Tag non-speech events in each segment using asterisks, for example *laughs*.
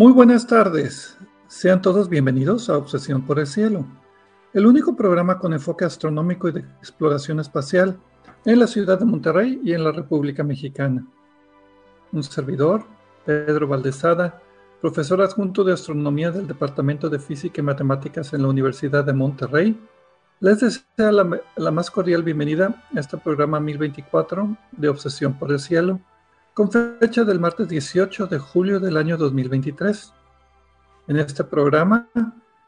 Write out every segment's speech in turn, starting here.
Muy buenas tardes. Sean todos bienvenidos a Obsesión por el Cielo, el único programa con enfoque astronómico y de exploración espacial en la ciudad de Monterrey y en la República Mexicana. Un servidor, Pedro Valdezada, profesor adjunto de astronomía del Departamento de Física y Matemáticas en la Universidad de Monterrey, les desea la, la más cordial bienvenida a este programa 1024 de Obsesión por el Cielo con fecha del martes 18 de julio del año 2023. En este programa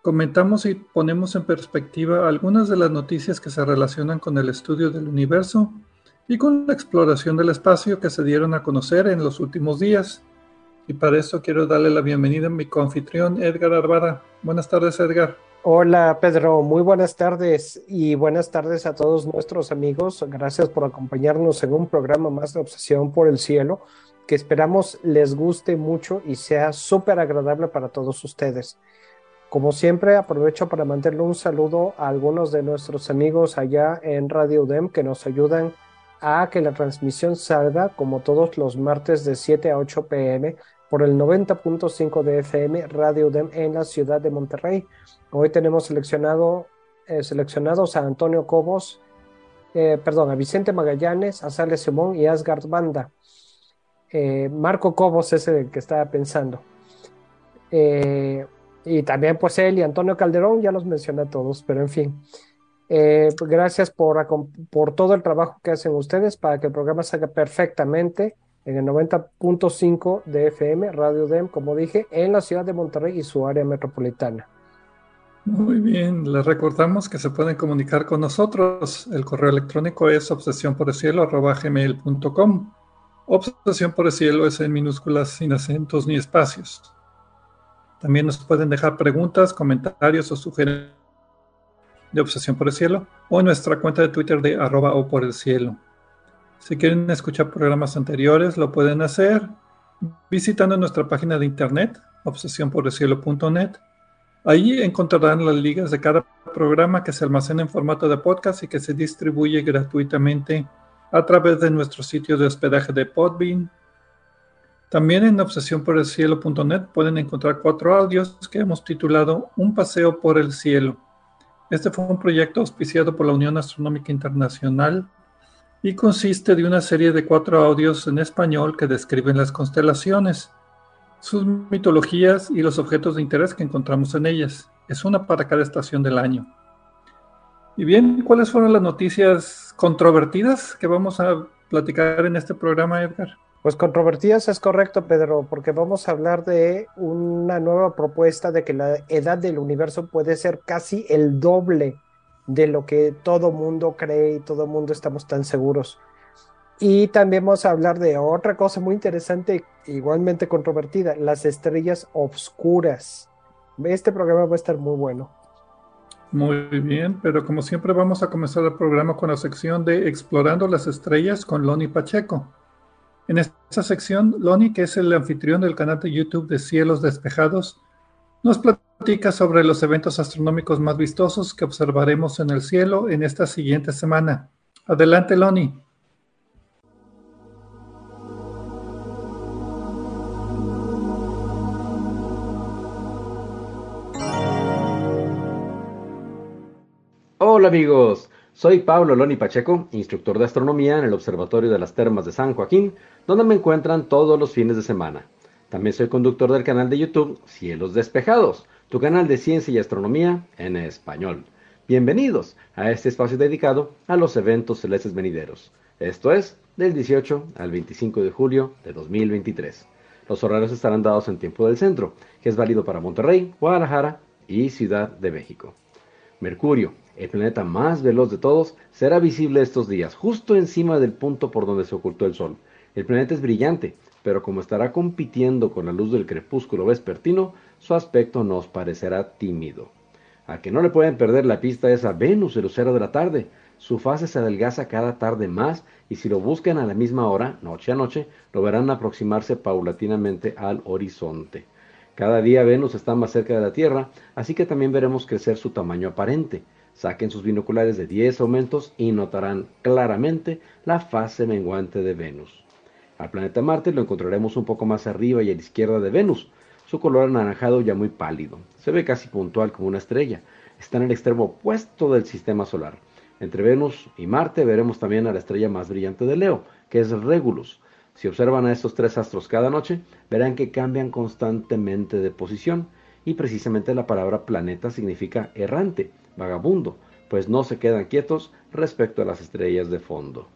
comentamos y ponemos en perspectiva algunas de las noticias que se relacionan con el estudio del universo y con la exploración del espacio que se dieron a conocer en los últimos días. Y para eso quiero darle la bienvenida a mi confitrión Edgar Arbada. Buenas tardes, Edgar. Hola Pedro, muy buenas tardes y buenas tardes a todos nuestros amigos. Gracias por acompañarnos en un programa más de Obsesión por el Cielo que esperamos les guste mucho y sea súper agradable para todos ustedes. Como siempre, aprovecho para mandarle un saludo a algunos de nuestros amigos allá en Radio DEM que nos ayudan a que la transmisión salga como todos los martes de 7 a 8 pm por el 90.5 de FM Radio DEM en la ciudad de Monterrey. Hoy tenemos seleccionado, eh, seleccionados a Antonio Cobos, eh, perdón, a Vicente Magallanes, a Sales Simón y Asgard Banda. Eh, Marco Cobos es el que estaba pensando. y también pues él y Antonio Calderón, ya los mencioné a todos, pero en fin. Pues, gracias por, por todo el trabajo que hacen ustedes para que el programa salga perfectamente en el 90.5 de FM, Radio DEM, como dije, en la ciudad de Monterrey y su área metropolitana. Muy bien, les recordamos que se pueden comunicar con nosotros. El correo electrónico es obsesión por el cielo gmail.com. Obsesión por el cielo es en minúsculas sin acentos ni espacios. También nos pueden dejar preguntas, comentarios o sugerencias de Obsesión por el Cielo o en nuestra cuenta de Twitter de arroba o por el cielo. Si quieren escuchar programas anteriores, lo pueden hacer visitando nuestra página de internet, obsesionporelcielo.net Ahí encontrarán las ligas de cada programa que se almacena en formato de podcast y que se distribuye gratuitamente a través de nuestro sitio de hospedaje de Podbean. También en obsesionporelcielo.net pueden encontrar cuatro audios que hemos titulado Un paseo por el cielo. Este fue un proyecto auspiciado por la Unión Astronómica Internacional y consiste de una serie de cuatro audios en español que describen las constelaciones sus mitologías y los objetos de interés que encontramos en ellas. Es una para cada estación del año. Y bien, ¿cuáles fueron las noticias controvertidas que vamos a platicar en este programa, Edgar? Pues controvertidas es correcto, Pedro, porque vamos a hablar de una nueva propuesta de que la edad del universo puede ser casi el doble de lo que todo mundo cree y todo mundo estamos tan seguros. Y también vamos a hablar de otra cosa muy interesante, igualmente controvertida, las estrellas obscuras. Este programa va a estar muy bueno. Muy bien, pero como siempre vamos a comenzar el programa con la sección de Explorando las Estrellas con Loni Pacheco. En esta sección, Loni, que es el anfitrión del canal de YouTube de Cielos Despejados, nos platica sobre los eventos astronómicos más vistosos que observaremos en el cielo en esta siguiente semana. Adelante, Loni. Hola amigos, soy Pablo Loni Pacheco, instructor de astronomía en el Observatorio de las Termas de San Joaquín, donde me encuentran todos los fines de semana. También soy conductor del canal de YouTube Cielos Despejados, tu canal de ciencia y astronomía en español. Bienvenidos a este espacio dedicado a los eventos celestes venideros. Esto es del 18 al 25 de julio de 2023. Los horarios estarán dados en tiempo del centro, que es válido para Monterrey, Guadalajara y Ciudad de México. Mercurio, el planeta más veloz de todos, será visible estos días, justo encima del punto por donde se ocultó el Sol. El planeta es brillante, pero como estará compitiendo con la luz del crepúsculo vespertino, su aspecto nos parecerá tímido. A que no le pueden perder la pista es a Venus, el lucero de la tarde. Su fase se adelgaza cada tarde más y si lo buscan a la misma hora, noche a noche, lo verán aproximarse paulatinamente al horizonte. Cada día Venus está más cerca de la Tierra, así que también veremos crecer su tamaño aparente. Saquen sus binoculares de 10 aumentos y notarán claramente la fase menguante de Venus. Al planeta Marte lo encontraremos un poco más arriba y a la izquierda de Venus. Su color anaranjado ya muy pálido. Se ve casi puntual como una estrella. Está en el extremo opuesto del sistema solar. Entre Venus y Marte veremos también a la estrella más brillante de Leo, que es Regulus. Si observan a estos tres astros cada noche, verán que cambian constantemente de posición y precisamente la palabra planeta significa errante, vagabundo, pues no se quedan quietos respecto a las estrellas de fondo.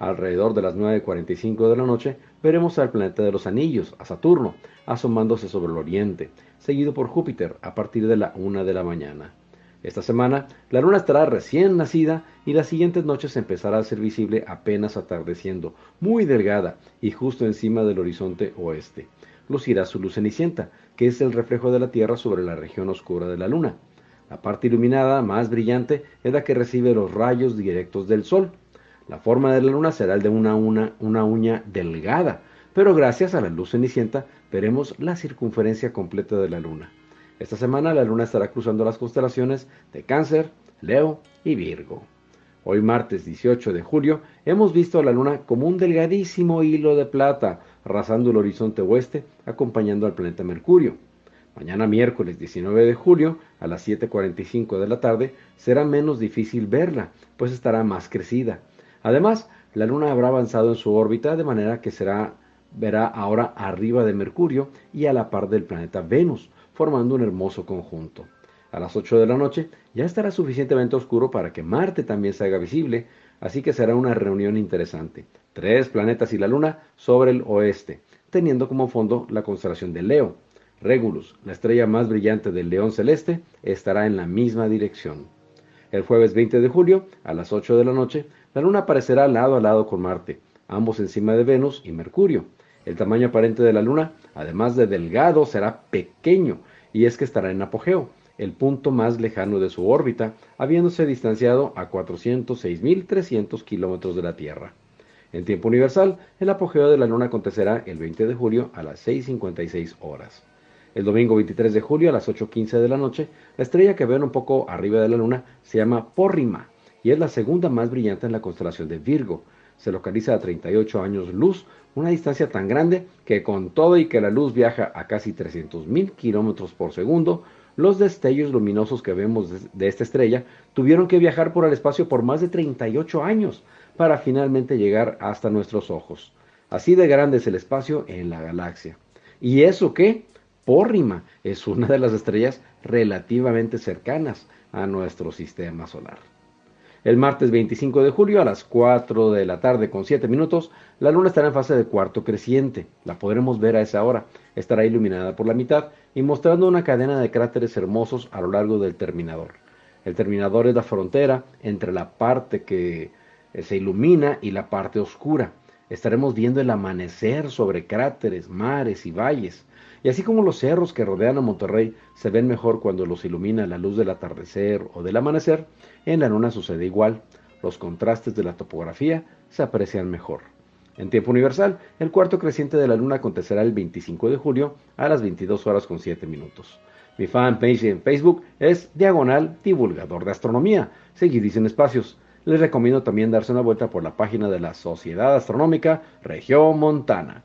Alrededor de las 9.45 de la noche veremos al planeta de los anillos, a Saturno, asomándose sobre el oriente, seguido por Júpiter a partir de la 1 de la mañana. Esta semana la luna estará recién nacida y las siguientes noches empezará a ser visible apenas atardeciendo, muy delgada y justo encima del horizonte oeste. Lucirá su luz cenicienta, que es el reflejo de la Tierra sobre la región oscura de la luna. La parte iluminada más brillante es la que recibe los rayos directos del Sol. La forma de la luna será el de una, una, una uña delgada, pero gracias a la luz cenicienta veremos la circunferencia completa de la luna. Esta semana la luna estará cruzando las constelaciones de Cáncer, Leo y Virgo. Hoy martes 18 de julio hemos visto a la luna como un delgadísimo hilo de plata rasando el horizonte oeste acompañando al planeta Mercurio. Mañana miércoles 19 de julio a las 7.45 de la tarde será menos difícil verla, pues estará más crecida. Además, la luna habrá avanzado en su órbita de manera que será verá ahora arriba de Mercurio y a la par del planeta Venus, formando un hermoso conjunto. A las 8 de la noche ya estará suficientemente oscuro para que Marte también se haga visible, así que será una reunión interesante. Tres planetas y la Luna sobre el oeste, teniendo como fondo la constelación de Leo. Regulus, la estrella más brillante del león celeste, estará en la misma dirección. El jueves 20 de julio, a las 8 de la noche, la Luna aparecerá lado a lado con Marte, ambos encima de Venus y Mercurio. El tamaño aparente de la Luna, además de delgado, será pequeño, y es que estará en apogeo, el punto más lejano de su órbita, habiéndose distanciado a 406.300 kilómetros de la Tierra. En tiempo universal, el apogeo de la Luna acontecerá el 20 de julio a las 6.56 horas. El domingo 23 de julio a las 8.15 de la noche, la estrella que ven un poco arriba de la Luna se llama Porrima y es la segunda más brillante en la constelación de Virgo. Se localiza a 38 años luz una distancia tan grande que con todo y que la luz viaja a casi 300.000 kilómetros por segundo, los destellos luminosos que vemos de esta estrella tuvieron que viajar por el espacio por más de 38 años para finalmente llegar hasta nuestros ojos. Así de grande es el espacio en la galaxia. ¿Y eso qué? Pórrima es una de las estrellas relativamente cercanas a nuestro sistema solar. El martes 25 de julio a las 4 de la tarde con 7 minutos, la luna estará en fase de cuarto creciente. La podremos ver a esa hora. Estará iluminada por la mitad y mostrando una cadena de cráteres hermosos a lo largo del terminador. El terminador es la frontera entre la parte que eh, se ilumina y la parte oscura. Estaremos viendo el amanecer sobre cráteres, mares y valles. Y así como los cerros que rodean a Monterrey se ven mejor cuando los ilumina la luz del atardecer o del amanecer, en la luna sucede igual. Los contrastes de la topografía se aprecian mejor. En tiempo universal, el cuarto creciente de la luna acontecerá el 25 de julio a las 22 horas con 7 minutos. Mi fanpage en Facebook es Diagonal Divulgador de Astronomía, seguidís en espacios. Les recomiendo también darse una vuelta por la página de la Sociedad Astronómica Región Montana.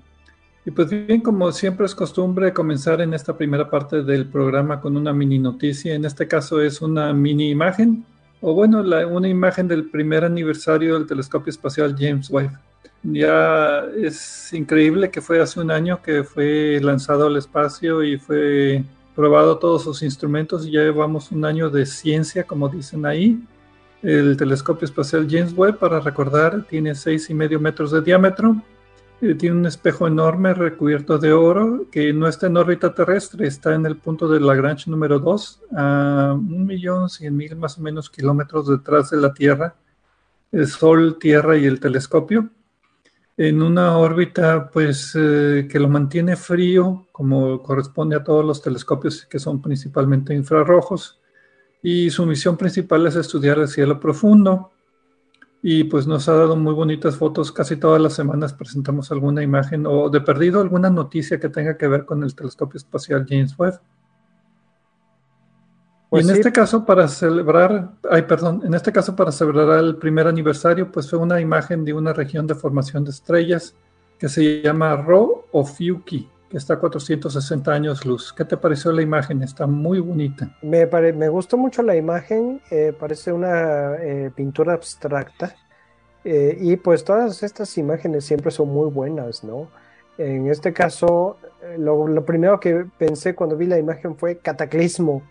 Y pues bien, como siempre es costumbre comenzar en esta primera parte del programa con una mini noticia. En este caso es una mini imagen, o bueno, una imagen del primer aniversario del telescopio espacial James Webb. Ya es increíble que fue hace un año que fue lanzado al espacio y fue probado todos sus instrumentos ya llevamos un año de ciencia, como dicen ahí. El telescopio espacial James Webb, para recordar, tiene seis y medio metros de diámetro. Tiene un espejo enorme recubierto de oro que no está en órbita terrestre, está en el punto de Lagrange número 2, a un millón cien mil más o menos kilómetros detrás de la Tierra, el Sol, Tierra y el telescopio en una órbita pues eh, que lo mantiene frío, como corresponde a todos los telescopios que son principalmente infrarrojos, y su misión principal es estudiar el cielo profundo. Y pues nos ha dado muy bonitas fotos, casi todas las semanas presentamos alguna imagen o de perdido alguna noticia que tenga que ver con el telescopio espacial James Webb. Pues en este caso, para celebrar, ay, perdón, en este caso, para celebrar el primer aniversario, pues fue una imagen de una región de formación de estrellas que se llama Ro Ophiuchi, que está a 460 años luz. ¿Qué te pareció la imagen? Está muy bonita. Me, me gustó mucho la imagen, eh, parece una eh, pintura abstracta. Eh, y pues todas estas imágenes siempre son muy buenas, ¿no? En este caso, lo, lo primero que pensé cuando vi la imagen fue cataclismo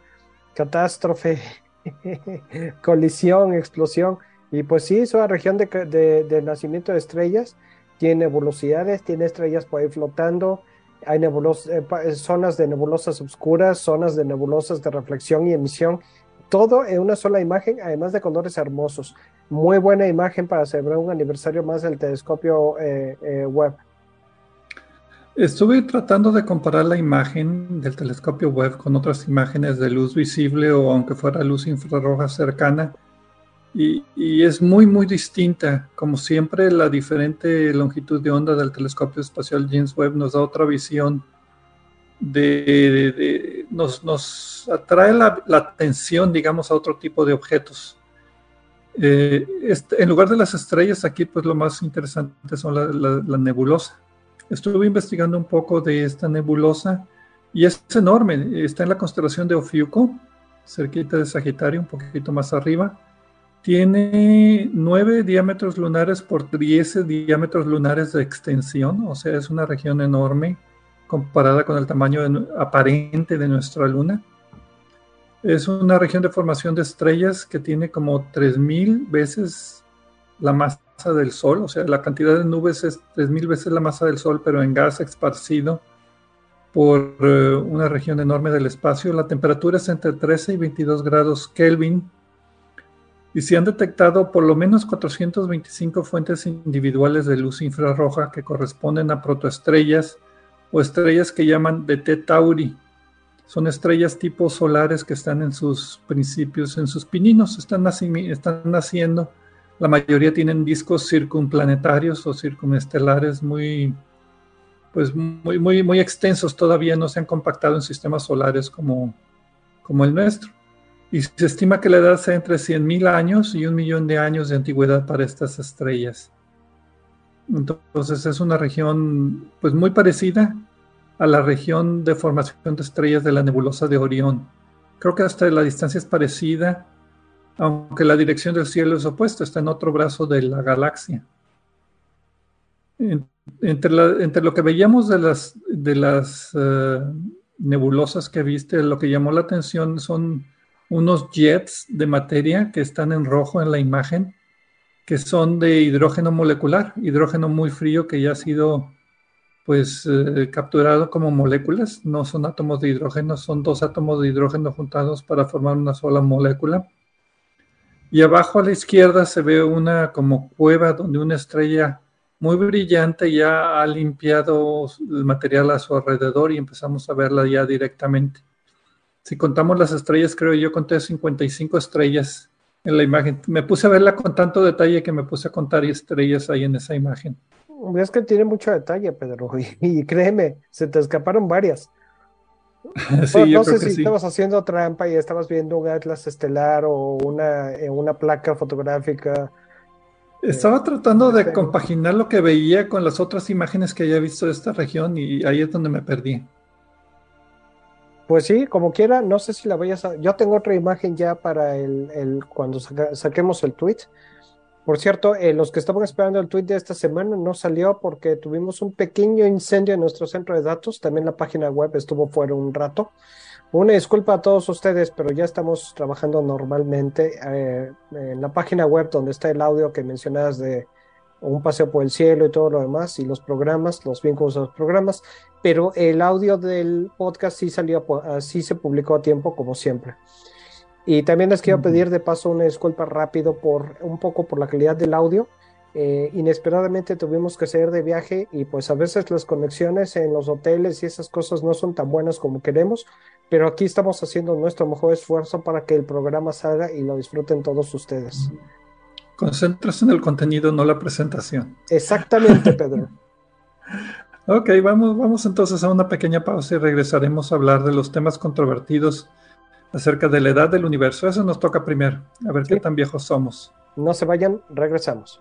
catástrofe, *laughs* colisión, explosión. Y pues sí, es una región de, nacimiento de estrellas, tiene nebulosidades, tiene estrellas por ahí flotando, hay eh, eh, zonas de nebulosas oscuras, zonas de nebulosas de reflexión y emisión, todo en una sola imagen, además de colores hermosos. Muy buena imagen para celebrar un aniversario más del telescopio eh, web. Estuve tratando de comparar la imagen del telescopio web con otras imágenes de luz visible o aunque fuera luz infrarroja cercana y, es muy muy distinta. Como siempre, la diferente longitud de onda del telescopio espacial James Webb nos da otra visión de, nos, atrae la, atención, digamos, a otro tipo de objetos. Eh, este, en lugar de las estrellas, aquí pues lo más interesante son la nebulosa estuve investigando un poco de esta nebulosa y es enorme. Está en la constelación de Ofiuco, cerquita de Sagitario, un poquito más arriba. Tiene nueve diámetros lunares por 10 diámetros lunares de extensión, o sea, es una región enorme comparada con el tamaño aparente de nuestra luna. Es una región de formación de estrellas que tiene como 3.000 veces la masa del Sol, o sea, la cantidad de nubes es 3.000 veces la masa del Sol, pero en gas esparcido por eh, una región enorme del espacio. La temperatura es entre 13 y 22 grados Kelvin. Y se han detectado por lo menos 425 fuentes individuales de luz infrarroja que corresponden a protoestrellas o estrellas que llaman de T Tauri. Son estrellas tipo solares que están en sus principios, en sus pininos, están, naciendo la mayoría tienen discos circunplanetarios o circunestelares muy, pues muy, muy, muy extensos, todavía no se han compactado en sistemas solares como, como el nuestro. Y se estima que la edad sea entre 100.000 años y un millón de años de antigüedad para estas estrellas. Entonces es una región pues muy parecida a la región de formación de estrellas de la nebulosa de Orión. Creo que hasta la distancia es parecida aunque la dirección del cielo es opuesta, está en otro brazo de la galaxia. Entre, lo que veíamos de las, de las eh, nebulosas que viste, lo que llamó la atención son unos jets de materia que están en rojo en la imagen, que son de hidrógeno molecular, hidrógeno muy frío que ya ha sido pues eh, capturado como moléculas, no son átomos de hidrógeno, son dos átomos de hidrógeno juntados para formar una sola molécula. Y abajo a la izquierda se ve una como cueva donde una estrella muy brillante ya ha limpiado el material a su alrededor y empezamos a verla ya directamente. Si contamos las estrellas, creo yo conté 55 estrellas en la imagen. Me puse a verla con tanto detalle que me puse a contar estrellas ahí en esa imagen. Es que tiene mucho detalle, Pedro, *laughs* y créeme, se te escaparon varias. *laughs* no sé si estabas haciendo trampa y estabas viendo un atlas estelar o una, eh, una placa fotográfica. Estaba eh, tratando de compaginar lo que veía con las otras imágenes que había visto de esta región y ahí es donde me perdí. Pues sí, como quiera, no sé si la vayas a... Yo tengo otra imagen ya para el, el cuando saquemos el tweet, Por cierto, eh, los que estaban esperando el tweet de esta semana no salió porque tuvimos un pequeño incendio en nuestro centro de datos. También la página web estuvo fuera un rato. Una disculpa a todos ustedes, pero ya estamos trabajando normalmente eh, en la página web donde está el audio que mencionabas de un paseo por el cielo y todo lo demás, y los programas, los vínculos de los programas, pero el audio del podcast sí salió, sí se publicó a tiempo, como siempre. Y también les quiero pedir de paso una disculpa rápido por un poco por la calidad del audio. Eh, inesperadamente tuvimos que salir de viaje y pues a veces las conexiones en los hoteles y esas cosas no son tan buenas como queremos, pero aquí estamos haciendo nuestro mejor esfuerzo para que el programa salga y lo disfruten todos ustedes. Concentras en el contenido, no la presentación. Exactamente, Pedro. *laughs* ok, vamos, vamos entonces a una pequeña pausa y regresaremos a hablar de los temas controvertidos acerca de la edad del universo. Eso nos toca primero, a ver qué tan viejos somos. No se vayan, regresamos.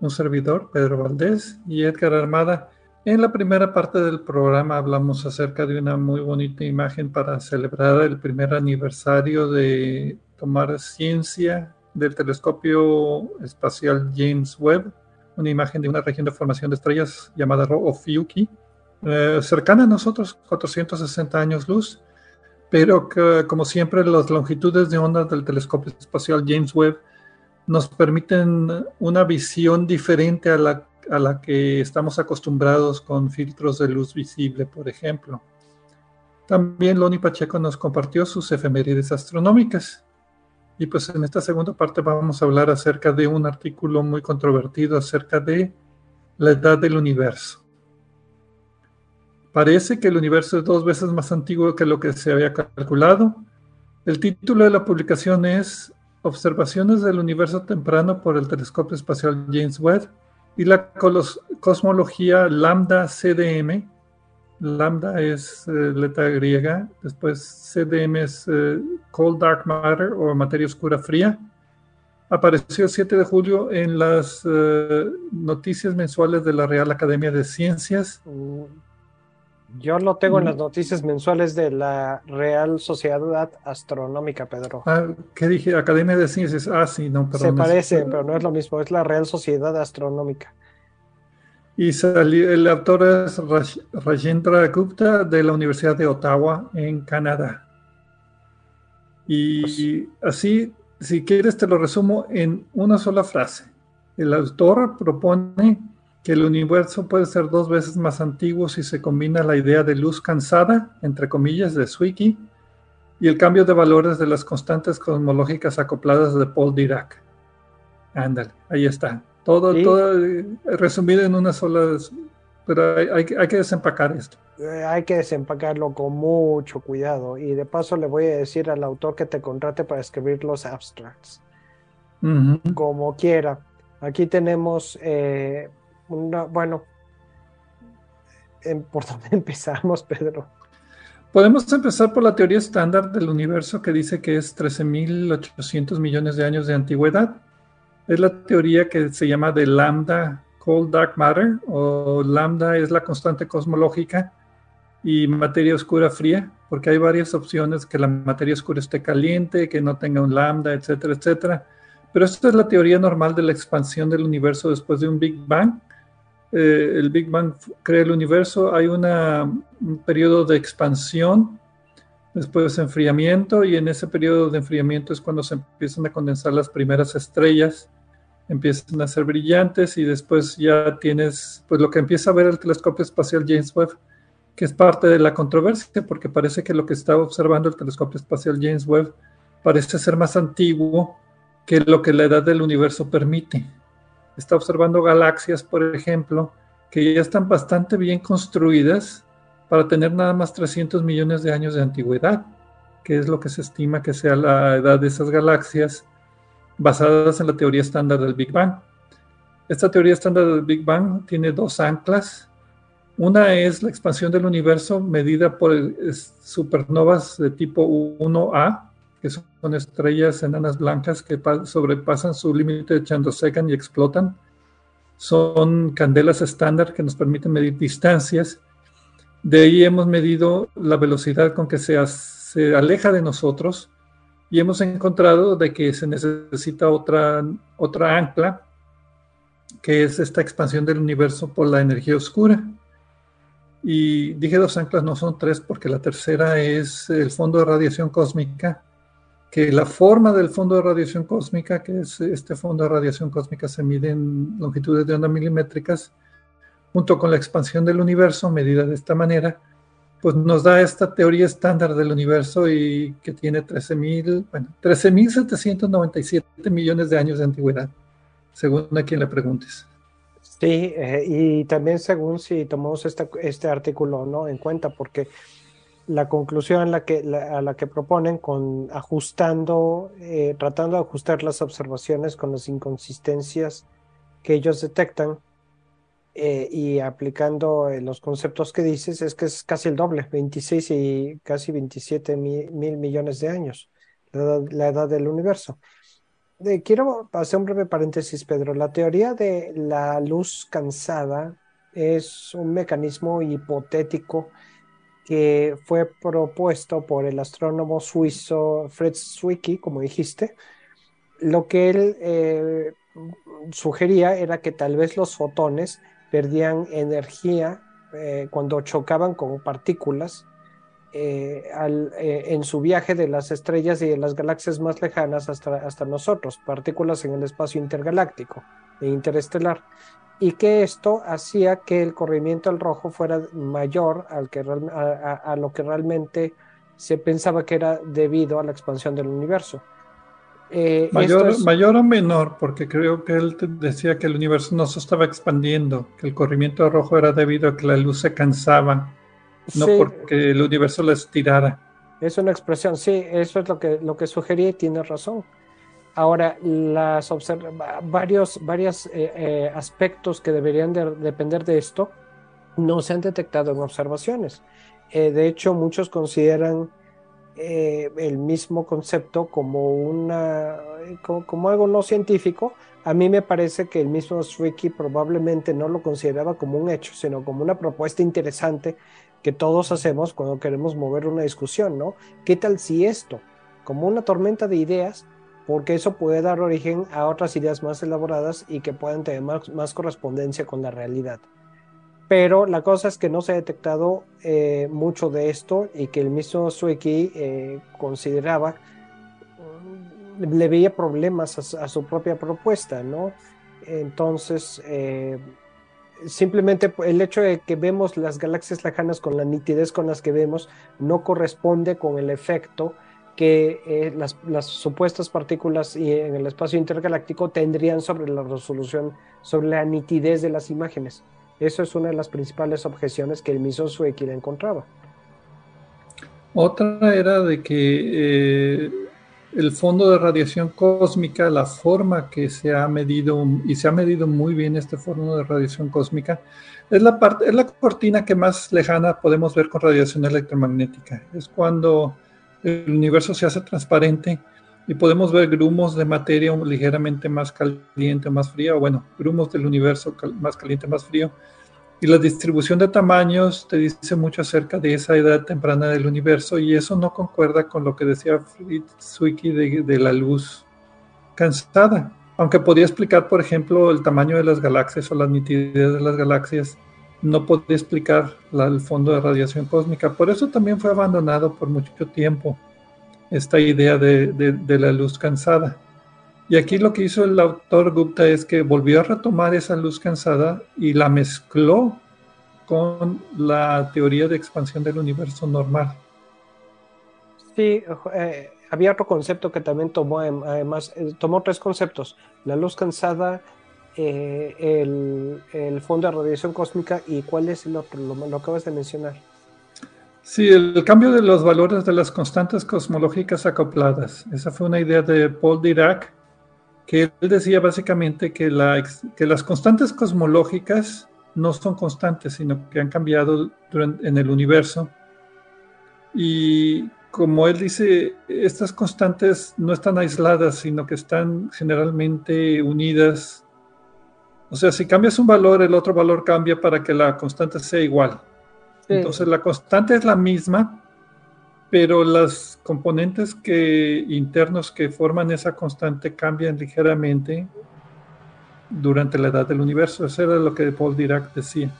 Un servidor, Pedro Valdés y Edgar Armada. En la primera parte del programa hablamos acerca de una muy bonita imagen para celebrar el primer aniversario de tomar ciencia del telescopio espacial James Webb, una imagen de una región de formación de estrellas llamada Ophiuchi, eh, cercana a nosotros, 460 años luz pero que, como siempre las longitudes de onda del telescopio espacial James Webb nos permiten una visión diferente a la, a la que estamos acostumbrados con filtros de luz visible, por ejemplo. También Loni Pacheco nos compartió sus efemérides astronómicas. Y pues en esta segunda parte vamos a hablar acerca de un artículo muy controvertido acerca de la edad del universo. Parece que el universo es dos veces más antiguo que lo que se había calculado. El título de la publicación es Observaciones del universo temprano por el telescopio espacial James Webb y la cosmología lambda CDM. Lambda es eh, letra griega, después CDM es eh, Cold Dark Matter o materia oscura fría. Apareció el 7 de julio en las eh, noticias mensuales de la Real Academia de Ciencias. Mm. Yo lo tengo en las noticias mensuales de la Real Sociedad Astronómica, Pedro. Ah, ¿Qué dije? Academia de Ciencias. Ah, sí, no, perdón. Se parecen, pero no es lo mismo. Es la Real Sociedad Astronómica. Y salió, el autor es Rajendra Gupta de la Universidad de Ottawa, en Canadá. Y pues así, si quieres, te lo resumo en una sola frase. El autor propone que el universo puede ser dos veces más antiguo si se combina la idea de luz cansada, entre comillas, de Zwicky, y el cambio de valores de las constantes cosmológicas acopladas de Paul Dirac. Ándale, ahí está. Todo, todo eh, resumido en una sola pero hay, que desempacar esto. Eh, hay que desempacarlo con mucho cuidado y de paso le voy a decir al autor que te contrate para escribir los abstracts. Como quiera. Aquí tenemos eh, bueno, ¿por dónde *laughs* empezamos, Pedro? Podemos empezar por la teoría estándar del universo que dice que es 13.800 millones de años de antigüedad. Es la teoría que se llama de lambda cold dark matter o lambda es la constante cosmológica y materia oscura fría, porque hay varias opciones que la materia oscura esté caliente, que no tenga un lambda, etcétera, etcétera. Pero esta es la teoría normal de la expansión del universo después de un Big Bang. Eh, el Big Bang crea el universo, hay una, un periodo de expansión, después enfriamiento, y en ese periodo de enfriamiento es cuando se empiezan a condensar las primeras estrellas, empiezan a ser brillantes y después ya tienes, pues lo que empieza a ver el telescopio espacial James Webb, que es parte de la controversia, porque parece que lo que está observando el telescopio espacial James Webb parece ser más antiguo que lo que la edad del universo permite. Está observando galaxias, por ejemplo, que ya están bastante bien construidas para tener nada más 300 millones de años de antigüedad, que es lo que se estima que sea la edad de esas galaxias basadas en la teoría estándar del Big Bang. Esta teoría estándar del Big Bang tiene dos anclas. Una es la expansión del universo medida por supernovas de tipo 1A, que son estrellas enanas blancas que sobrepasan su límite de Chandrasekhar y explotan. Son candelas estándar que nos permiten medir distancias. De ahí hemos medido la velocidad con que se, se aleja de nosotros y hemos encontrado de que se necesita otra, otra ancla, que es esta expansión del universo por la energía oscura. Y dije dos anclas, no son tres, porque la tercera es el fondo de radiación cósmica, que la forma del fondo de radiación cósmica, que es este fondo de radiación cósmica, se mide en longitudes de onda milimétricas, junto con la expansión del universo, medida de esta manera, pues nos da esta teoría estándar del universo y que tiene 13.000, bueno, 13.797 millones de años de antigüedad, según a quien le preguntes. Sí, eh, y también según si tomamos este, artículo ¿no? en cuenta, porque la conclusión a la que, proponen con ajustando, eh, tratando de ajustar las observaciones con las inconsistencias que ellos detectan eh, y aplicando eh, los conceptos que dices, es que es casi el doble, 26 y casi 27 mil, millones de años, la edad, del universo. quiero hacer un breve paréntesis, Pedro. La teoría de la luz cansada es un mecanismo hipotético que fue propuesto por el astrónomo suizo Fritz Zwicky, como dijiste, lo que él eh, sugería era que tal vez los fotones perdían energía eh, cuando chocaban con partículas eh, en su viaje de las estrellas y de las galaxias más lejanas hasta, hasta nosotros, partículas en el espacio intergaláctico e interestelar y que esto hacía que el corrimiento al rojo fuera mayor al que, a, lo que realmente se pensaba que era debido a la expansión del universo. Eh, mayor, mayor o menor, porque creo que él decía que el universo no se estaba expandiendo, que el corrimiento al rojo era debido a que la luz se cansaba, no porque el universo la estirara. Es una expresión, sí, eso es lo que, lo que sugería y tiene razón. Ahora, varios, eh, eh, aspectos que deberían depender de esto no se han detectado en observaciones. Eh, de hecho, muchos consideran el mismo concepto como, una, algo no científico. A mí me parece que el mismo Zwicky probablemente no lo consideraba como un hecho, sino como una propuesta interesante que todos hacemos cuando queremos mover una discusión, ¿no? ¿Qué tal si esto, como una tormenta de ideas, porque eso puede dar origen a otras ideas más elaboradas y que puedan tener más, correspondencia con la realidad. Pero la cosa es que no se ha detectado eh, mucho de esto y que el mismo Sueki eh, consideraba, le veía problemas a, su propia propuesta, ¿no? Entonces, eh, simplemente el hecho de que vemos las galaxias lejanas con la nitidez con las que vemos no corresponde con el efecto que eh, las, supuestas partículas en el espacio intergaláctico tendrían sobre la resolución, sobre la nitidez de las imágenes. Eso es una de las principales objeciones que el mismo Suekin encontraba. Otra era de que eh, el fondo de radiación cósmica, la forma que se ha medido, y se ha medido muy bien este fondo de radiación cósmica, es la, parte, es la cortina que más lejana podemos ver con radiación electromagnética. Es cuando el universo se hace transparente y podemos ver grumos de materia ligeramente más caliente, más fría, o bueno, grumos del universo más caliente, más frío. Y la distribución de tamaños te dice mucho acerca de esa edad temprana del universo y eso no concuerda con lo que decía Fritz Zwicky de, de la luz cansada. Aunque podía explicar, por ejemplo, el tamaño de las galaxias o la nitidez de las galaxias, no podía explicar el fondo de radiación cósmica. Por eso también fue abandonado por mucho tiempo esta idea de, la luz cansada. Y aquí lo que hizo el autor Gupta es que volvió a retomar esa luz cansada y la mezcló con la teoría de expansión del universo normal. Sí, eh, había otro concepto que también tomó, además, eh, tomó tres conceptos, la luz cansada, eh, el, fondo de radiación cósmica y cuál es el otro, lo, lo acabas de mencionar. Sí, el cambio de los valores de las constantes cosmológicas acopladas. Esa fue una idea de Paul Dirac, que él decía básicamente que, la, que las constantes cosmológicas no son constantes, sino que han cambiado en el universo. Y como él dice, estas constantes no están aisladas, sino que están generalmente unidas. O sea, si cambias un valor, el otro valor cambia para que la constante sea igual. Entonces la constante es la misma, pero los componentes que, internos que forman esa constante cambian ligeramente durante la edad del universo. Eso era lo que Paul Dirac decía.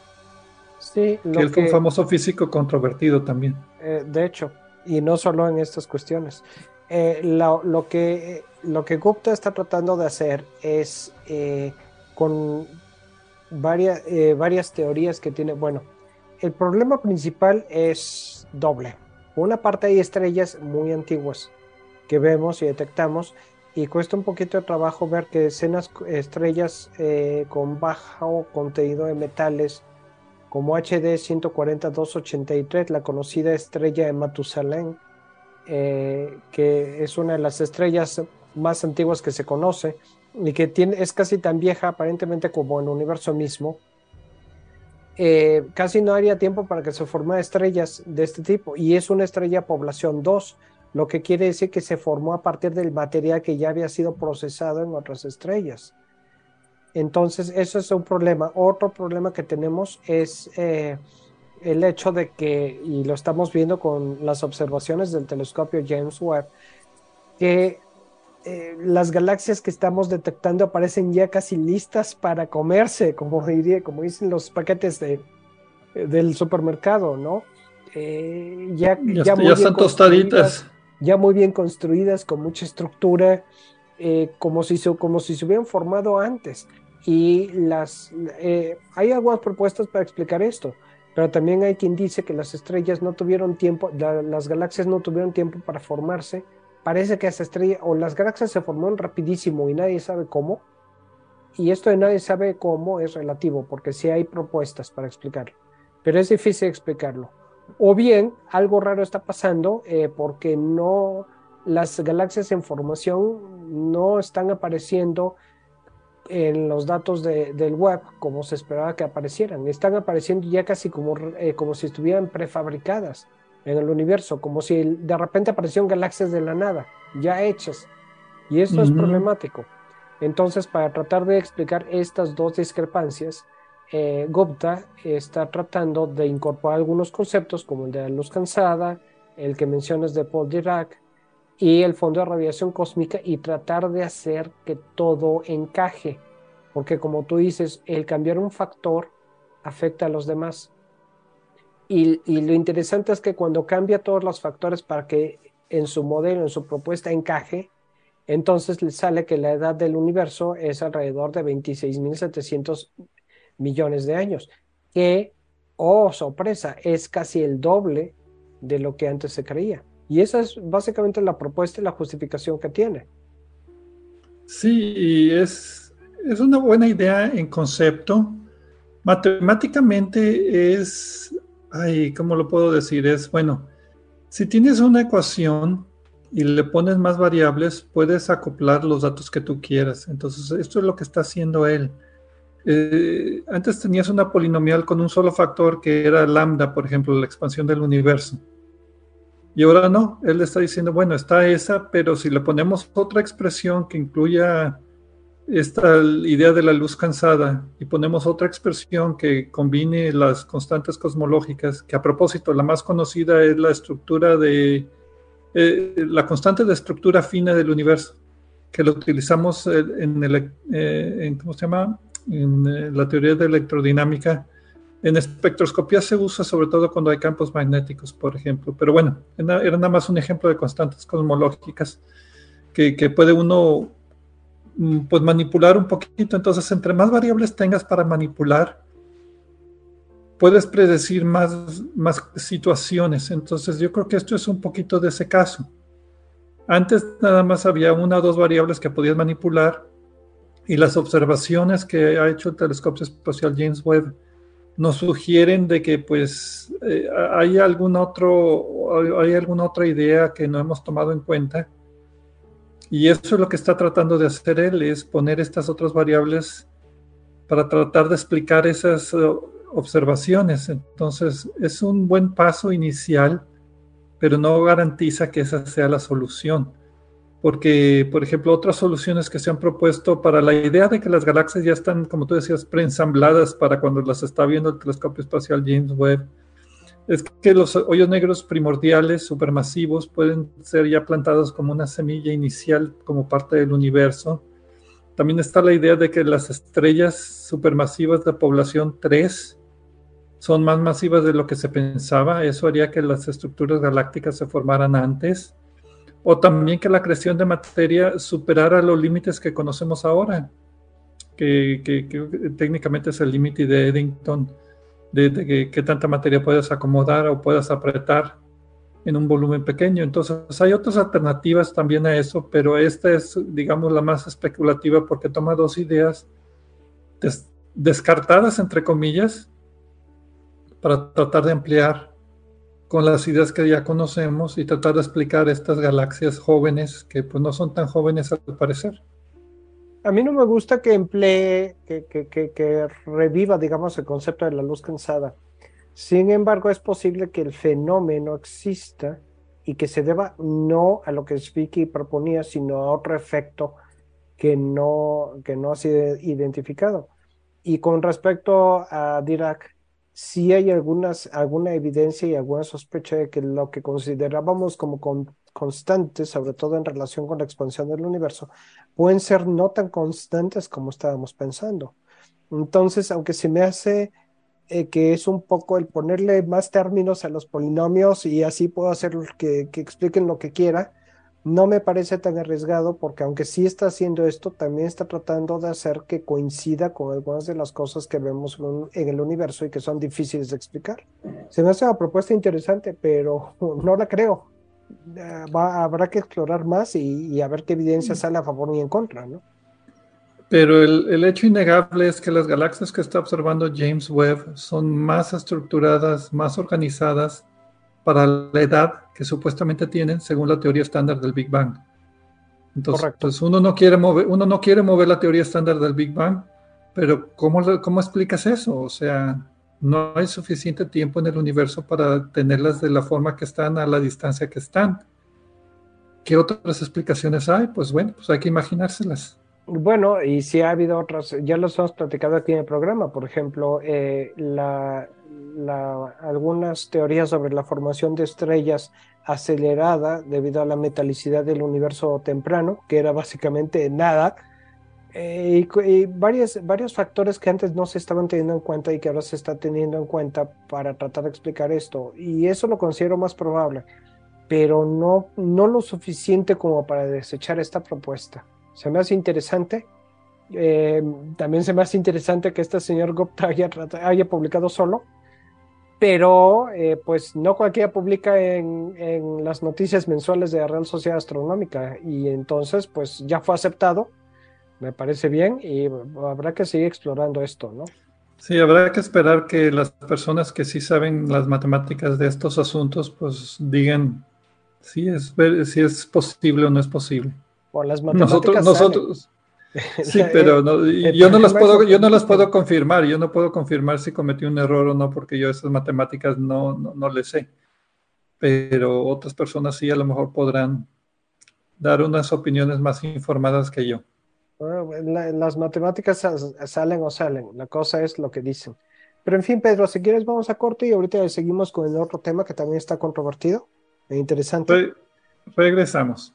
Sí, que él fue un famoso físico controvertido también. Eh, de hecho, y no solo en estas cuestiones. Eh, lo, que, lo que Gupta está tratando de hacer es eh, con varias, varias teorías que tiene, bueno, el problema principal es doble. Por una parte hay estrellas muy antiguas que vemos y detectamos y cuesta un poquito de trabajo ver que escenas estrellas eh, con bajo contenido de metales como HD 14283, la conocida estrella de Matusalén, eh, que es una de las estrellas más antiguas que se conoce y que tiene, es casi tan vieja aparentemente como el universo mismo, eh, casi no haría tiempo para que se formaran estrellas de este tipo y es una estrella población 2, lo que quiere decir que se formó a partir del material que ya había sido procesado en otras estrellas. Entonces, eso es un problema. Otro problema que tenemos es eh, el hecho de que, y lo estamos viendo con las observaciones del telescopio James Webb, que eh, las galaxias que estamos detectando aparecen ya casi listas para comerse, como diría, como dicen los paquetes de, del supermercado, ¿no? Eh, ya, ya, están tostaditas. Ya muy bien construidas, con mucha estructura, eh, como, si se, como si se hubieran formado antes. Y las, hay algunas propuestas para explicar esto, pero también hay quien dice que las estrellas no tuvieron tiempo, las galaxias no tuvieron tiempo para formarse parece que esa estrella o las galaxias se formaron rapidísimo y nadie sabe cómo. Y esto de nadie sabe cómo es relativo, porque sí hay propuestas para explicarlo, pero es difícil explicarlo. O bien algo raro está pasando eh, porque no las galaxias en formación no están apareciendo en los datos del web como se esperaba que aparecieran. Están apareciendo ya casi como, eh, como si estuvieran prefabricadas en el universo, como si de repente aparecieron galaxias de la nada, ya hechas. Y esto es problemático. Entonces, para tratar de explicar estas dos discrepancias, eh, Gupta está tratando de incorporar algunos conceptos como el de la luz cansada, el que mencionas de Paul Dirac y el fondo de radiación cósmica y tratar de hacer que todo encaje. Porque como tú dices, el cambiar un factor afecta a los demás. Y, lo interesante es que cuando cambia todos los factores para que en su modelo, en su propuesta encaje, entonces le sale que la edad del universo es alrededor de 26.700 millones de años, que, oh sorpresa, es casi el doble de lo que antes se creía. Y esa es básicamente la propuesta y la justificación que tiene. Sí, es, es una buena idea en concepto, Matemáticamente es, ay, ¿cómo lo puedo decir? Es, bueno, si tienes una ecuación y le pones más variables, puedes acoplar los datos que tú quieras. Entonces, esto es lo que está haciendo él. Eh, antes tenías una polinomial con un solo factor que era lambda, por ejemplo, la expansión del universo. Y ahora no, él está diciendo, bueno, está esa, pero si le ponemos otra expresión que incluya esta idea de la luz cansada y ponemos otra expresión que combine las constantes cosmológicas, que a propósito la más conocida es la estructura de eh, la constante de estructura fina del universo, que lo utilizamos en, el, eh, en ¿cómo se llama? En eh, la teoría de electrodinámica. En espectroscopía se usa sobre todo cuando hay campos magnéticos, por ejemplo. Pero bueno, era nada más un ejemplo de constantes cosmológicas que, que puede uno pues manipular un poquito. Entonces, entre más variables tengas para manipular, puedes predecir más, más situaciones. Entonces yo creo que esto es un poquito de ese caso. Antes nada más había una o dos variables que podías manipular y las observaciones que ha hecho el telescopio espacial James Webb nos sugieren de que pues eh, hay algún otro hay alguna otra idea que no hemos tomado en cuenta y eso es lo que está tratando de hacer él es poner estas otras variables para tratar de explicar esas observaciones. Entonces, es un buen paso inicial, pero no garantiza que esa sea la solución. Porque, por ejemplo, otras soluciones que se han propuesto para la idea de que las galaxias ya están, como tú decías, preensambladas para cuando las está viendo el telescopio espacial James Webb, es que los hoyos negros primordiales supermasivos pueden ser ya plantados como una semilla inicial, como parte del universo. También está la idea de que las estrellas supermasivas de población 3 son más masivas de lo que se pensaba. Eso haría que las estructuras galácticas se formaran antes. O también que la creación de materia superara los límites que conocemos ahora, que, técnicamente es el límite de Eddington, de, que, tanta materia puedes acomodar o puedas apretar en un volumen pequeño. Entonces hay otras alternativas también a eso, pero esta es, digamos, la más especulativa porque toma dos ideas descartadas, entre comillas, para tratar de ampliar con las ideas que ya conocemos y tratar de explicar estas galaxias jóvenes que pues no son tan jóvenes al parecer. A mí no me gusta que emplee, que, que, que, reviva, digamos, el concepto de la luz cansada. Sin embargo, es posible que el fenómeno exista y que se deba no a lo que Vicky proponía, sino a otro efecto que no, que no ha sido identificado. Y con respecto a Dirac, sí hay algunas, alguna evidencia y alguna sospecha de que lo que considerábamos como constantes, sobre todo en relación con la expansión del universo, pueden ser no tan constantes como estábamos pensando. Entonces, aunque se me hace eh, que es un poco el ponerle más términos a los polinomios y así puedo hacer que, que expliquen lo que quiera, no me parece tan arriesgado porque aunque sí está haciendo esto, también está tratando de hacer que coincida con algunas de las cosas que vemos en el universo y que son difíciles de explicar. Se me hace una propuesta interesante, pero *laughs* no la creo. Eh, habrá que explorar más y, a ver qué evidencia mm. sale a favor y en contra, ¿no? Pero el, el, hecho innegable es que las galaxias que está observando James Webb son más estructuradas, más organizadas para la edad que supuestamente tienen según la teoría estándar del Big Bang. Entonces, pues uno no quiere mover, uno no quiere mover la teoría estándar del Big Bang, pero ¿cómo, ¿cómo explicas eso? O sea, no hay suficiente tiempo en el universo para tenerlas de la forma que están a la distancia que están. ¿Qué otras explicaciones hay? Pues bueno, pues hay que imaginárselas. Bueno, y si ha habido otras, ya los hemos platicado aquí en el programa, por ejemplo, eh, la, algunas teorías sobre la formación de estrellas acelerada debido a la metalicidad del universo temprano, que era básicamente nada, eh, y, varios, varios factores que antes no se estaban teniendo en cuenta y que ahora se está teniendo en cuenta para tratar de explicar esto. Y eso lo considero más probable, pero no, no lo suficiente como para desechar esta propuesta. Se me hace interesante, eh, también se me hace interesante que este señor Gupta haya, haya publicado solo, pero eh, pues no cualquiera publica en, en, las noticias mensuales de la Real Sociedad Astronómica y entonces pues ya fue aceptado, me parece bien y habrá que seguir explorando esto, ¿no? Sí, habrá que esperar que las personas que sí saben las matemáticas de estos asuntos, pues digan si es, si es posible o no es posible. Por las matemáticas. Nosotros, *laughs* sí, pero yo no las puedo, yo no las puedo confirmar. Yo no puedo confirmar si cometí un error o no, porque yo esas matemáticas no, no, no le sé. Pero otras personas sí a lo mejor podrán dar unas opiniones más informadas que yo. las matemáticas salen o salen, la cosa es lo que dicen. Pero en fin, Pedro, si quieres vamos a corte y ahorita seguimos con el otro tema que también está controvertido e interesante. regresamos.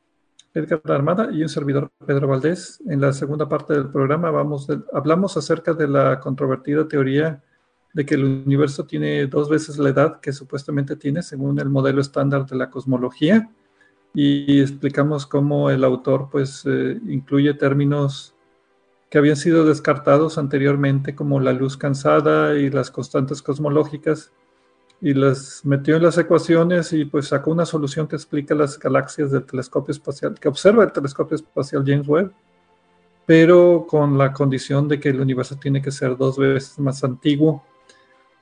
Edgar Armada y un servidor Pedro Valdés. En la segunda parte del programa vamos hablamos acerca de la controvertida teoría de que el universo tiene dos veces la edad que supuestamente tiene según el modelo estándar de la cosmología y explicamos cómo el autor pues eh, incluye términos que habían sido descartados anteriormente como la luz cansada y las constantes cosmológicas y las metió en las ecuaciones y pues sacó una solución que explica las galaxias del telescopio espacial, que observa el telescopio espacial James Webb, pero con la condición de que el universo tiene que ser dos veces más antiguo.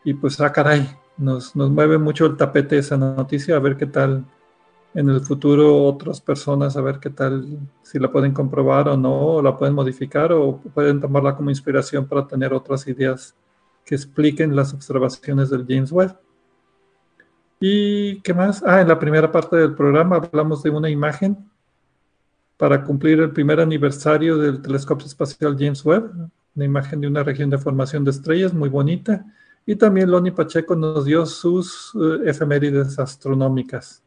Y pues, ah, caray, nos, nos mueve mucho el tapete esa noticia, a ver qué tal en el futuro otras personas, a ver qué tal, si la pueden comprobar o no, o la pueden modificar o pueden tomarla como inspiración para tener otras ideas que expliquen las observaciones del James Webb. ¿Y qué más? Ah, en la primera parte del programa hablamos de una imagen para cumplir el primer aniversario del telescopio espacial James Webb, una imagen de una región de formación de estrellas muy bonita. Y también Loni Pacheco nos dio sus eh, efemérides astronómicas.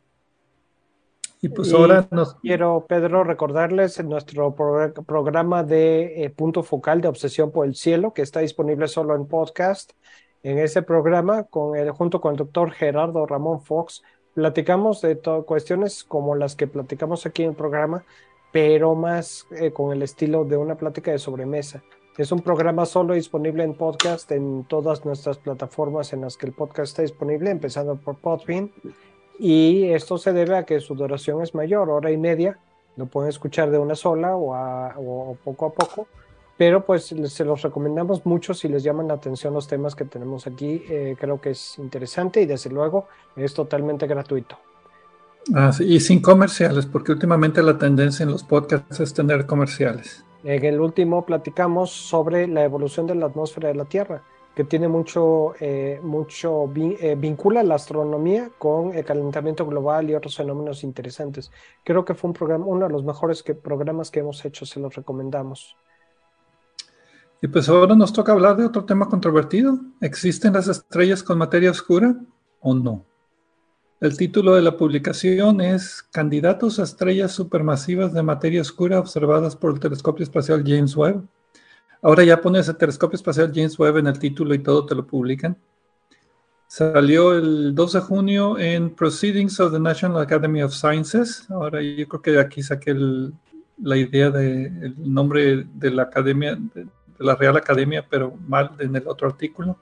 Y pues ahora nos... Quiero, Pedro, recordarles en nuestro programa de eh, punto focal de obsesión por el cielo, que está disponible solo en podcast en ese programa, con el, junto con el doctor Gerardo Ramón Fox, platicamos de cuestiones como las que platicamos aquí en el programa, pero más eh, con el estilo de una plática de sobremesa. Es un programa solo disponible en podcast en todas nuestras plataformas en las que el podcast está disponible, empezando por Podbean. Y esto se debe a que su duración es mayor, hora y media. Lo pueden escuchar de una sola o, o poco a poco pero pues se los recomendamos mucho si les llaman la atención los temas que tenemos aquí. Eh, creo que es interesante y desde luego es totalmente gratuito. Ah, y sin comerciales, porque últimamente la tendencia en los podcasts es tener comerciales. En el último platicamos sobre la evolución de la atmósfera de la Tierra, que tiene mucho, eh, mucho eh, vincula la astronomía con el calentamiento global y otros fenómenos interesantes. Creo que fue un programa, uno de los mejores programas que hemos hecho, se los recomendamos. Y pues ahora nos toca hablar de otro tema controvertido. ¿Existen las estrellas con materia oscura o no? El título de la publicación es Candidatos a estrellas supermasivas de materia oscura observadas por el telescopio espacial James Webb. Ahora ya pones el telescopio espacial James Webb en el título y todo te lo publican. Salió el 2 de junio en Proceedings of the National Academy of Sciences. Ahora yo creo que aquí saqué la idea del nombre de la academia, de, la Real Academia, pero mal en el otro artículo.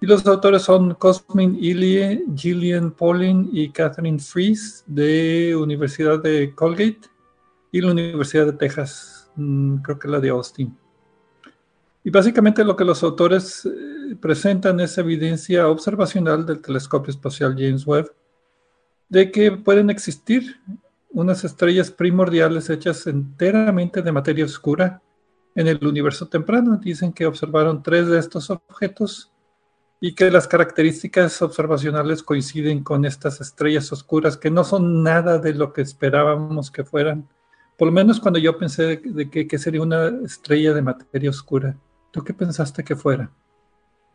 Y los autores son Cosmin Ilie, Gillian Pauling y Catherine Fries de Universidad de Colgate y la Universidad de Texas, mm, creo que la de Austin. Y básicamente lo que los autores eh, presentan es evidencia observacional del telescopio espacial James Webb de que pueden existir unas estrellas primordiales hechas enteramente de materia oscura en el universo temprano. Dicen que observaron tres de estos objetos y que las características observacionales coinciden con estas estrellas oscuras que no son nada de lo que esperábamos que fueran. Por lo menos cuando yo pensé de, que, sería una estrella de materia oscura. ¿Tú qué pensaste que fuera?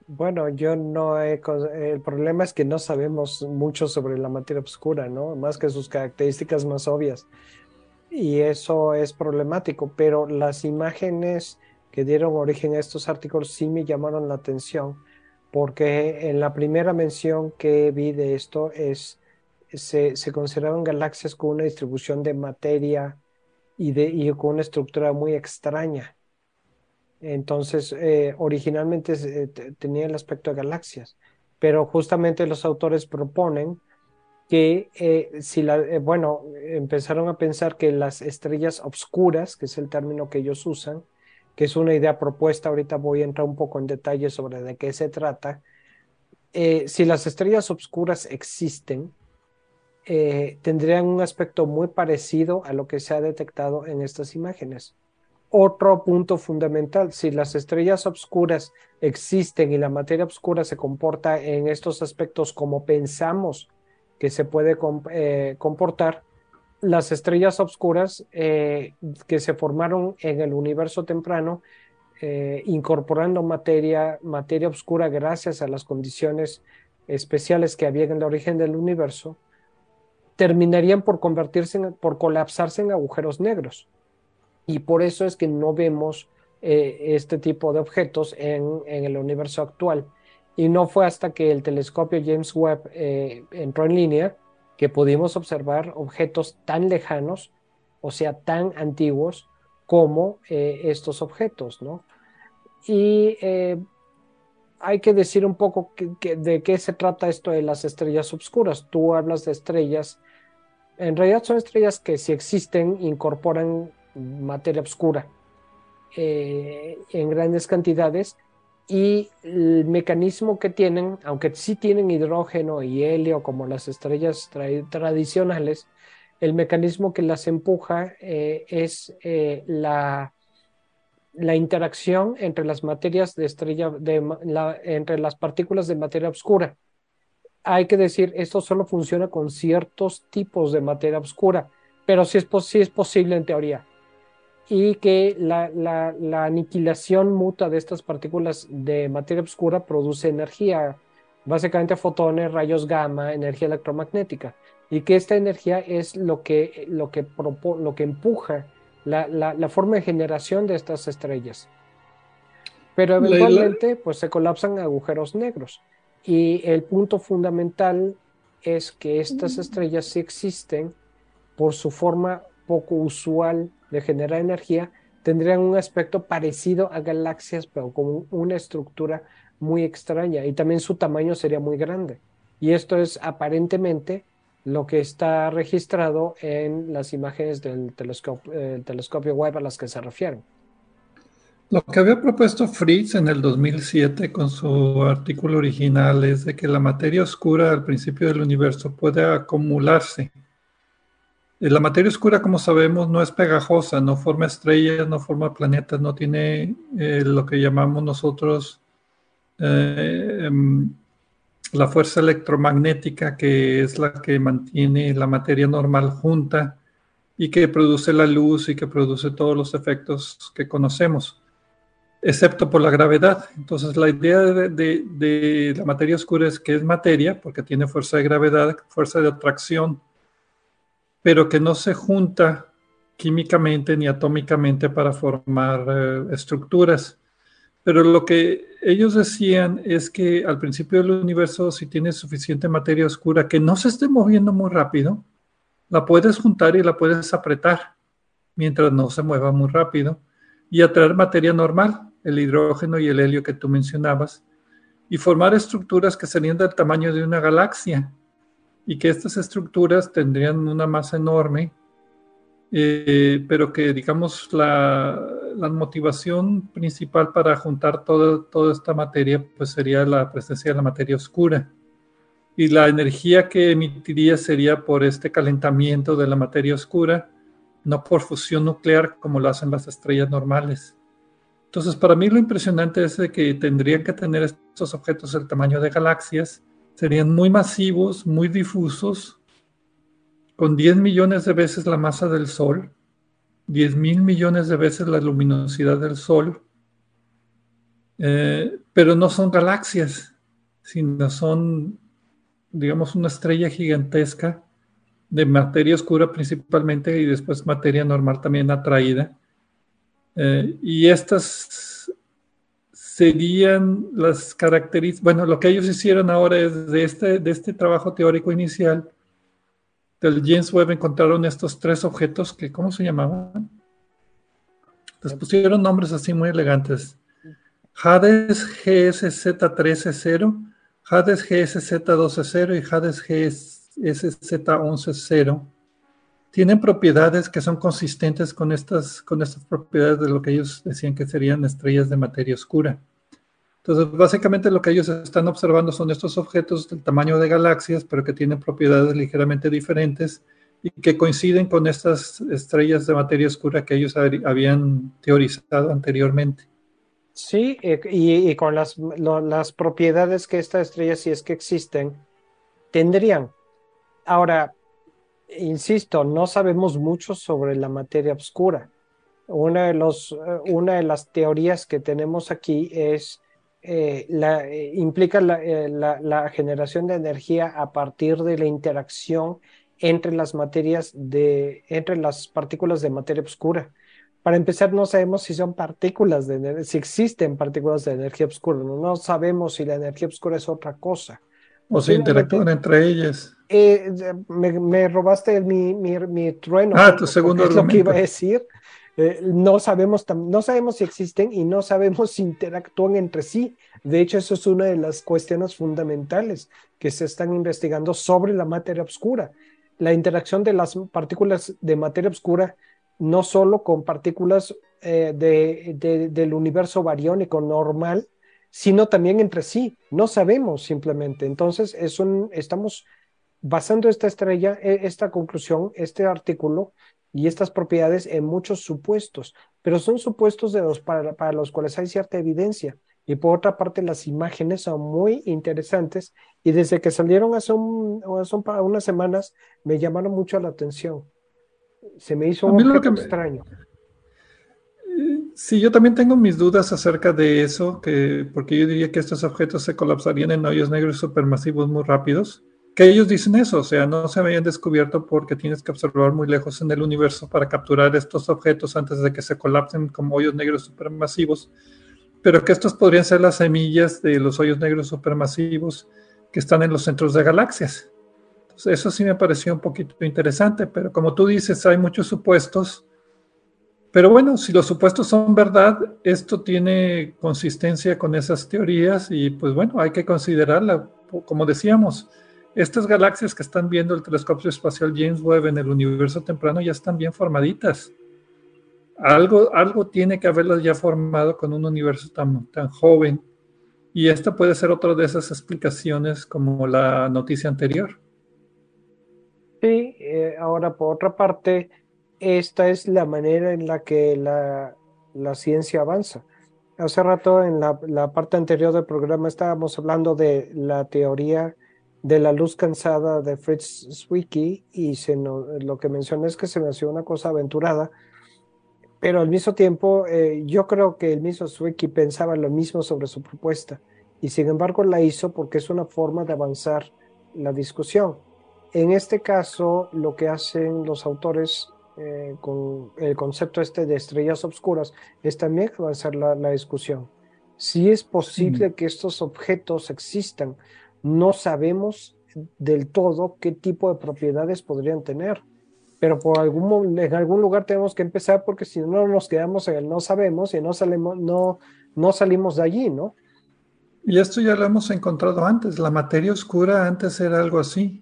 Bueno, yo no he... El problema es que no sabemos mucho sobre la materia oscura, ¿no? Más que sus características más obvias. Y eso es problemático, pero las imágenes que dieron origen a estos artículos sí me llamaron la atención porque en la primera mención que vi de esto es, se, consideraban galaxias con una distribución de materia y, de, y con una estructura muy extraña. Entonces, eh, originalmente eh, tenía el aspecto de galaxias, pero justamente los autores proponen que eh, si la, bueno, empezaron a pensar que las estrellas obscuras, que es el término que ellos usan, que es una idea propuesta, ahorita voy a entrar un poco en detalle sobre de qué se trata. Eh, si las estrellas oscuras existen, eh, tendrían un aspecto muy parecido a lo que se ha detectado en estas imágenes. Otro punto fundamental, si las estrellas oscuras existen y la materia oscura se comporta en estos aspectos como pensamos que se puede eh, comportar, las estrellas oscuras eh, que se formaron en el universo temprano, eh, incorporando materia, materia oscura gracias a las condiciones especiales que había en el origen del universo, terminarían por convertirse, por colapsarse en agujeros negros. Y por eso es que no vemos eh, este tipo de objetos en, en, el universo actual. Y no fue hasta que el telescopio James Webb entró en línea que pudimos observar objetos tan lejanos, o sea, tan antiguos como eh, estos objetos, ¿no? Y eh, hay que decir un poco de qué se trata esto de las estrellas oscuras. Tú hablas de estrellas, en realidad son estrellas que si existen incorporan materia oscura eh, en grandes cantidades y el mecanismo que tienen, aunque sí tienen hidrógeno y helio como las estrellas tradicionales, el mecanismo que las empuja eh, es eh, la, la, interacción entre las materias de estrella, de entre las partículas de materia oscura. Hay que decir, esto solo funciona con ciertos tipos de materia oscura, pero es, sí es posible en teoría y que la, aniquilación mutua de estas partículas de materia oscura produce energía, básicamente fotones, rayos gamma, energía electromagnética, y que esta energía es lo que, lo que, lo que empuja la, forma de generación de estas estrellas. Pero eventualmente pues, se colapsan agujeros negros. Y el punto fundamental es que estas estrellas sí existen por su forma poco usual de generar energía, tendrían un aspecto parecido a galaxias, pero con una estructura muy extraña y también su tamaño sería muy grande. Y esto es aparentemente lo que está registrado en las imágenes del telescopio, eh, telescopio Webb a las que se refieren. Lo que había propuesto Fritz en el 2007 con su artículo original es de que la materia oscura al principio del universo puede acumularse la materia oscura, como sabemos, no es pegajosa, no forma estrellas, no forma planetas, no tiene eh, lo que llamamos nosotros eh, em, la fuerza electromagnética, que es la que mantiene la materia normal junta y que produce la luz y que produce todos los efectos que conocemos. excepto por la gravedad. Entonces la idea de, la materia oscura es que es materia, porque tiene fuerza de gravedad, fuerza de atracción, pero que no se junta químicamente ni atómicamente para formar eh, estructuras. Pero lo que ellos decían es que al principio del universo, si tienes suficiente materia oscura que no se esté moviendo muy rápido, la puedes juntar y la puedes apretar mientras no se mueva muy rápido y atraer materia normal el hidrógeno y el helio que tú mencionabas, y formar estructuras que serían del tamaño de una galaxia, y que estas estructuras tendrían una masa enorme, eh, pero que digamos la, motivación principal para juntar toda esta materia pues sería la presencia de la materia oscura. Y la energía que emitiría sería por este calentamiento de la materia oscura, no por fusión nuclear como lo hacen las estrellas normales. Entonces, para mí lo impresionante es que tendrían que tener estos objetos del tamaño de galaxias, serían muy masivos, muy difusos, con 10 millones de veces la masa del Sol, 10 mil millones de veces la luminosidad del Sol, eh, pero no son galaxias, sino son, digamos, una estrella gigantesca de materia oscura principalmente y después materia normal también atraída. Eh, y estas serían las características, bueno, lo que ellos hicieron ahora es de este, de este trabajo teórico inicial, del James Webb encontraron estos tres objetos que, ¿cómo se llamaban? Les pusieron nombres así muy elegantes. Hades GSZ13-0, Hades GSZ12-0 y Hades GSZ11-0 tienen propiedades que son consistentes con estas, con estas propiedades de lo que ellos decían que serían estrellas de materia oscura. Entonces, básicamente lo que ellos están observando son estos objetos del tamaño de galaxias, pero que tienen propiedades ligeramente diferentes y que coinciden con estas estrellas de materia oscura que ellos habían teorizado anteriormente. Sí, eh, y, con las, propiedades que estas estrellas, si es que existen, tendrían. Ahora, insisto, no sabemos mucho sobre la materia oscura. Una de, eh, una de las teorías que tenemos aquí es eh, la, eh, implica la, generación de energía a partir de la interacción entre las materias de, entre las partículas de materia oscura. Para empezar, no sabemos si son partículas de si existen partículas de energía oscura. No, sabemos si la energía oscura es otra cosa. O si interactúan entre ellas. Eh, me, robaste mi, mi, trueno. Ah, tu segundo Es lo que iba a decir. Eh, no, sabemos, no sabemos si existen y no sabemos si interactúan entre sí. De hecho, eso es una de las cuestiones fundamentales que se están investigando sobre la materia oscura. La interacción de las partículas de materia oscura, no solo con partículas eh, de, del universo bariónico normal, sino también entre sí. No sabemos simplemente. Entonces, es estamos basando esta estrella, e, esta conclusión, este artículo y estas propiedades en muchos supuestos, pero son supuestos de los, para, los cuales hay cierta evidencia. Y por otra parte, las imágenes son muy interesantes y desde que salieron hace, un, hace unas semanas me llamaron mucho la atención. Se me hizo un poco extraño. Sí, yo también tengo mis dudas acerca de eso, que, porque yo diría que estos objetos se colapsarían en hoyos negros supermasivos muy rápidos que ellos dicen eso, o sea, no se habían descubierto porque tienes que observar muy lejos en el universo para capturar estos objetos antes de que se colapsen como hoyos negros supermasivos, pero que estos podrían ser las semillas de los hoyos negros supermasivos que están en los centros de galaxias. Entonces, eso sí me pareció un poquito interesante, pero como tú dices, hay muchos supuestos. Pero bueno, si los supuestos son verdad, esto tiene consistencia con esas teorías y pues bueno, hay que considerarla. Como decíamos, estas galaxias que están viendo el telescopio espacial James Webb en el universo temprano ya están bien formaditas. Algo, algo tiene que haberlas ya formado con un universo tan, tan joven. Y esta puede ser otra de esas explicaciones como la noticia anterior. Sí, eh, ahora por otra parte, esta es la manera en la que la, la ciencia avanza. Hace rato en la, la, parte anterior del programa estábamos hablando de la teoría de la luz cansada de Fritz Zwicky y se lo que menciona es que se me hacía una cosa aventurada Pero al mismo tiempo, eh, yo creo que el mismo Sueki pensaba lo mismo sobre su propuesta y sin embargo la hizo porque es una forma de avanzar la discusión. En este caso, lo que hacen los autores eh, con el concepto este de estrellas oscuras es también avanzar la, la discusión. Si es posible que estos objetos existan, no sabemos del todo qué tipo de propiedades podrían tener pero por algún, en algún lugar tenemos que empezar porque si no nos quedamos en el no sabemos y no salimos, no, no salimos de allí, ¿no? Y esto ya lo hemos encontrado antes. La materia oscura antes era algo así.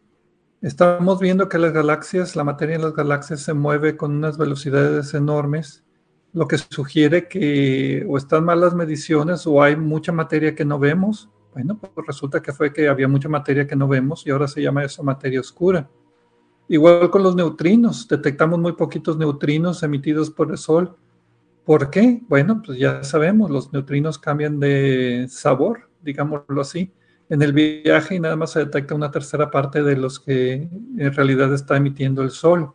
Estamos viendo que las galaxias, la materia en las galaxias se mueve con unas velocidades enormes, lo que sugiere que o están malas mediciones o hay mucha materia que no vemos. Bueno, pues resulta que fue que había mucha materia que no vemos y ahora se llama eso materia oscura. Igual con los neutrinos, detectamos muy poquitos neutrinos emitidos por el Sol. ¿Por qué? Bueno, pues ya sabemos, los neutrinos cambian de sabor, digámoslo así, en el viaje y nada más se detecta una tercera parte de los que en realidad está emitiendo el Sol.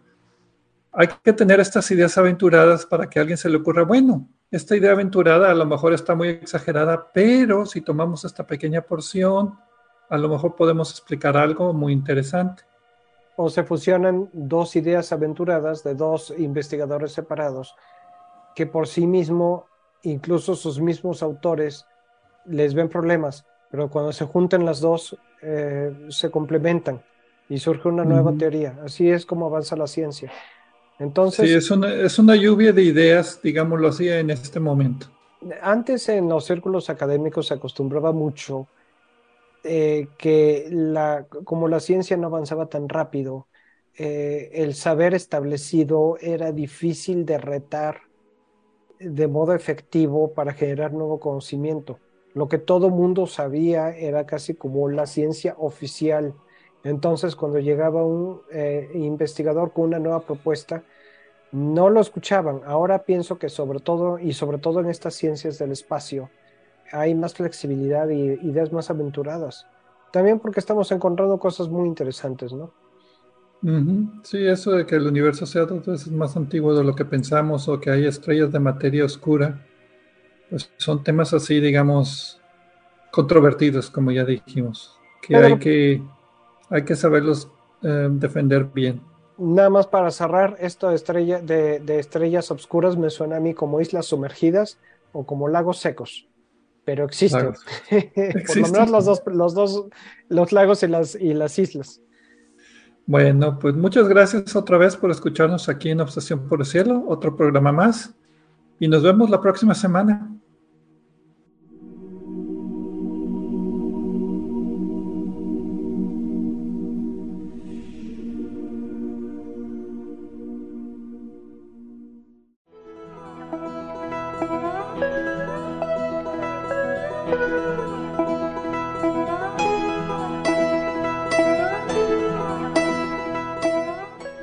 Hay que tener estas ideas aventuradas para que a alguien se le ocurra, bueno, esta idea aventurada a lo mejor está muy exagerada, pero si tomamos esta pequeña porción, a lo mejor podemos explicar algo muy interesante o se fusionan dos ideas aventuradas de dos investigadores separados que por sí mismo, incluso sus mismos autores, les ven problemas, pero cuando se juntan las dos, eh, se complementan y surge una nueva teoría. Así es como avanza la ciencia. Entonces, sí, es una, es una lluvia de ideas, digámoslo así, en este momento. Antes en los círculos académicos se acostumbraba mucho eh, que la, como la ciencia no avanzaba tan rápido, eh, el saber establecido era difícil de retar de modo efectivo para generar nuevo conocimiento. Lo que todo mundo sabía era casi como la ciencia oficial. Entonces, cuando llegaba un eh, investigador con una nueva propuesta, no lo escuchaban. Ahora pienso que sobre todo, y sobre todo en estas ciencias del espacio, hay más flexibilidad y ideas más aventuradas. También porque estamos encontrando cosas muy interesantes, ¿no? Sí, eso de que el universo sea dos veces más antiguo de lo que pensamos o que hay estrellas de materia oscura, pues son temas así, digamos, controvertidos, como ya dijimos, que hay que hay que saberlos eh, defender bien. Nada más para cerrar, esto de, estrella, de, de estrellas oscuras me suena a mí como islas sumergidas o como lagos secos pero existen. *laughs* Por lo menos los dos, los dos, los lagos y las, y las islas. Bueno, pues muchas gracias otra vez por escucharnos aquí en Obsesión por el Cielo, otro programa más, y nos vemos la próxima semana.